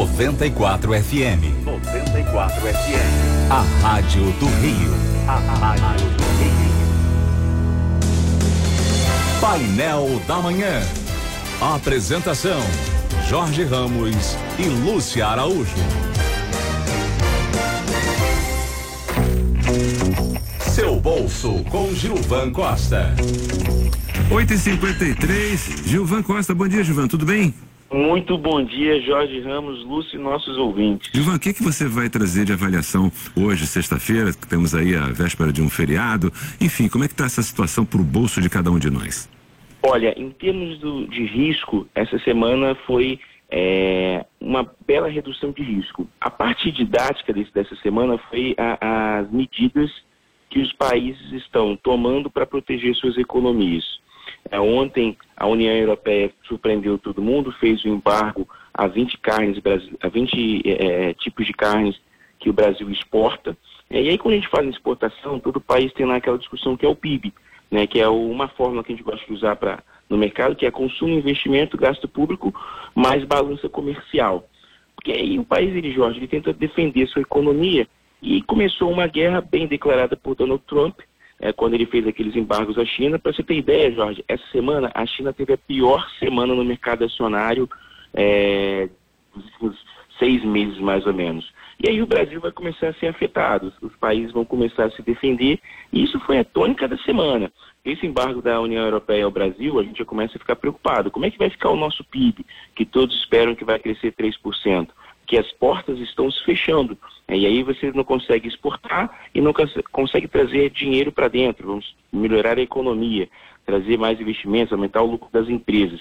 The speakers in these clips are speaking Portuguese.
94 FM. 94 FM. A Rádio do Rio. A Rádio do Rio. Painel da Manhã. Apresentação: Jorge Ramos e Lúcia Araújo. Seu bolso com Gilvan Costa. 8h53, Gilvan Costa. Bom dia, Gilvan. Tudo bem? Muito bom dia, Jorge Ramos, Lúcio e nossos ouvintes. Gilvan, o que, que você vai trazer de avaliação hoje, sexta-feira, que temos aí a véspera de um feriado? Enfim, como é que está essa situação para o bolso de cada um de nós? Olha, em termos do, de risco, essa semana foi é, uma bela redução de risco. A parte didática desse, dessa semana foi a, as medidas que os países estão tomando para proteger suas economias. É, ontem, a União Europeia surpreendeu todo mundo, fez o um embargo a 20 carnes, a 20 é, tipos de carnes que o Brasil exporta. É, e aí, quando a gente fala em exportação, todo país tem lá aquela discussão que é o PIB, né, que é uma fórmula que a gente gosta de usar no mercado, que é consumo, investimento, gasto público, mais balança comercial. Porque aí o país, ele, Jorge, ele tenta defender sua economia e começou uma guerra bem declarada por Donald Trump, é, quando ele fez aqueles embargos à China. Para você ter ideia, Jorge, essa semana a China teve a pior semana no mercado acionário é, dos seis meses mais ou menos. E aí o Brasil vai começar a ser afetado, os países vão começar a se defender, e isso foi a tônica da semana. Esse embargo da União Europeia ao Brasil, a gente já começa a ficar preocupado. Como é que vai ficar o nosso PIB, que todos esperam que vai crescer 3%? Que as portas estão se fechando. É, e aí você não consegue exportar e não consegue trazer dinheiro para dentro. Vamos melhorar a economia, trazer mais investimentos, aumentar o lucro das empresas.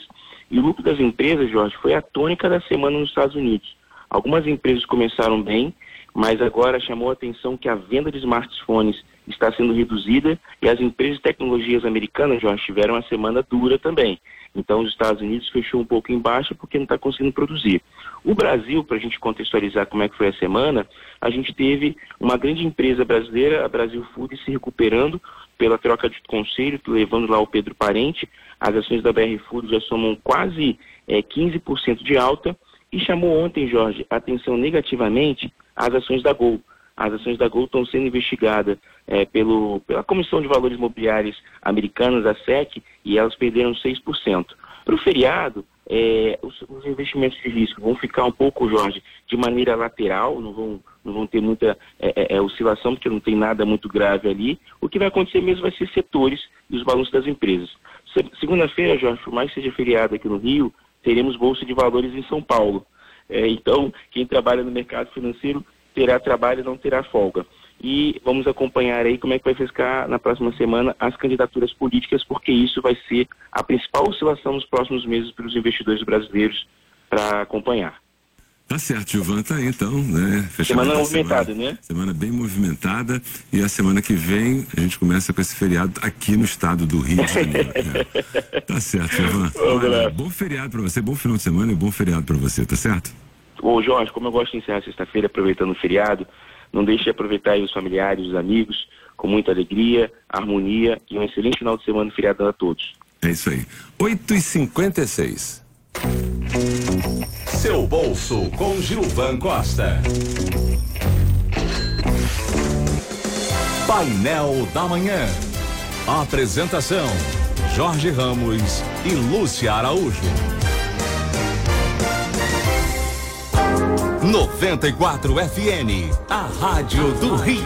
E o lucro das empresas, Jorge, foi a tônica da semana nos Estados Unidos. Algumas empresas começaram bem, mas agora chamou a atenção que a venda de smartphones está sendo reduzida e as empresas de tecnologias americanas, Jorge, tiveram uma semana dura também. Então, os Estados Unidos fechou um pouco embaixo porque não está conseguindo produzir. O Brasil, para a gente contextualizar como é que foi a semana, a gente teve uma grande empresa brasileira, a Brasil Food, se recuperando pela troca de conselho, levando lá o Pedro Parente. As ações da BR Food já somam quase é, 15% de alta e chamou ontem, Jorge, atenção negativamente às ações da Gol. As ações da Gol estão sendo investigadas é, pelo, pela Comissão de Valores Mobiliários Americanas, a SEC, e elas perderam 6%. Para o feriado, é, os, os, investimentos de risco vão ficar um pouco, Jorge, de maneira lateral, não vão, não vão ter muita é, é, é oscilação, porque não tem nada muito grave ali. O que vai acontecer mesmo vai ser setores e os balanços das empresas. Segunda-feira, Jorge, por mais que seja feriado aqui no Rio, teremos Bolsa de Valores em São Paulo. É, então, quem trabalha no mercado financeiro terá trabalho e não terá folga. E vamos acompanhar aí como é que vai ficar na próxima semana as candidaturas políticas, porque isso vai ser a principal oscilação nos próximos meses para os investidores brasileiros para acompanhar. Tá certo, Gilvan, tá aí então, né? semana movimentada, semana, né? Semana bem movimentada e a semana que vem a gente começa com esse feriado aqui no estado do Rio de Janeiro. Tá certo, Gilvan. Olha, bom feriado para você, bom final de semana e bom feriado para você, tá certo? Ô Jorge, como eu gosto de encerrar sexta-feira aproveitando o feriado, não deixe de aproveitar aí os familiares, os amigos, com muita alegria, harmonia e um excelente final de semana e feriado a todos. É isso aí. 8 e 56 Seu bolso com Gilvan Costa. Painel da Manhã. Apresentação: Jorge Ramos e Lúcia Araújo. 94 FM, a Rádio do Rio.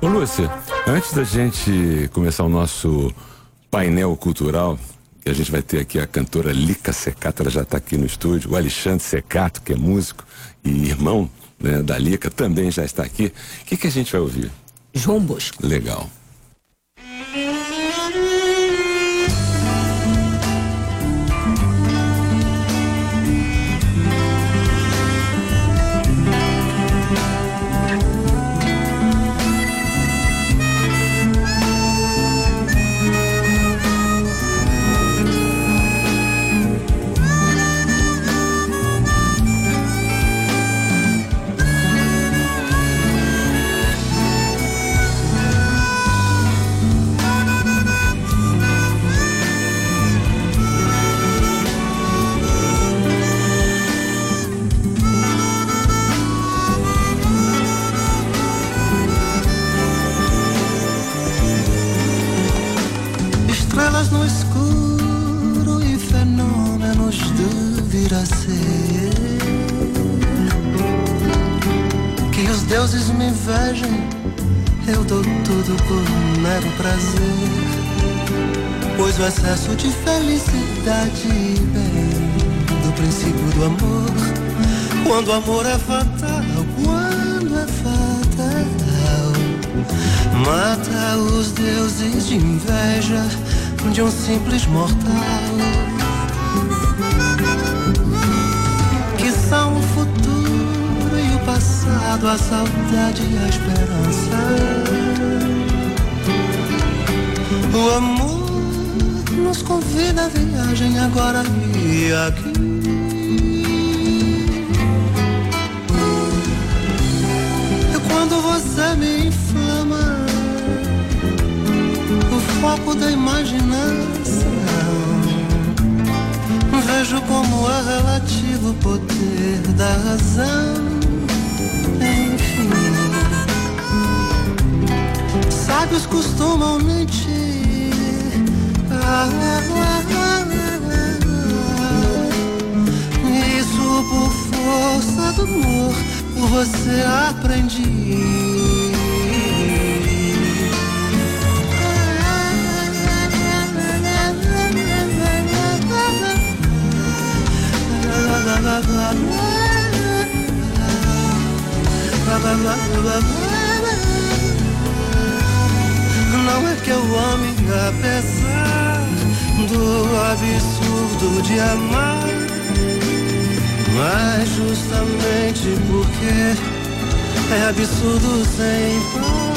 Ô Lúcia, antes da gente começar o nosso painel cultural, que a gente vai ter aqui a cantora Lica Secato, ela já está aqui no estúdio, o Alexandre Secato, que é músico e irmão né, da Lica, também já está aqui. O que, que a gente vai ouvir? João Bosco. Legal. estrelas no escuro e fenômenos do vir a ser. Que os deuses me invejem, eu dou tudo por mero prazer. Pois o excesso de felicidade vem do princípio do amor. Quando o amor é fatal, quando é fatal. Mata os deuses de inveja de um simples mortal. Que são o futuro e o passado, a saudade e a esperança. O amor nos convida à viagem agora e aqui. Imaginação. Vejo como é relativo o poder da razão. Enfim, sábios costumam mentir. Isso por força do amor, por você aprendi. Não é que eu ame apesar do absurdo de amar, mas justamente porque é absurdo sem par.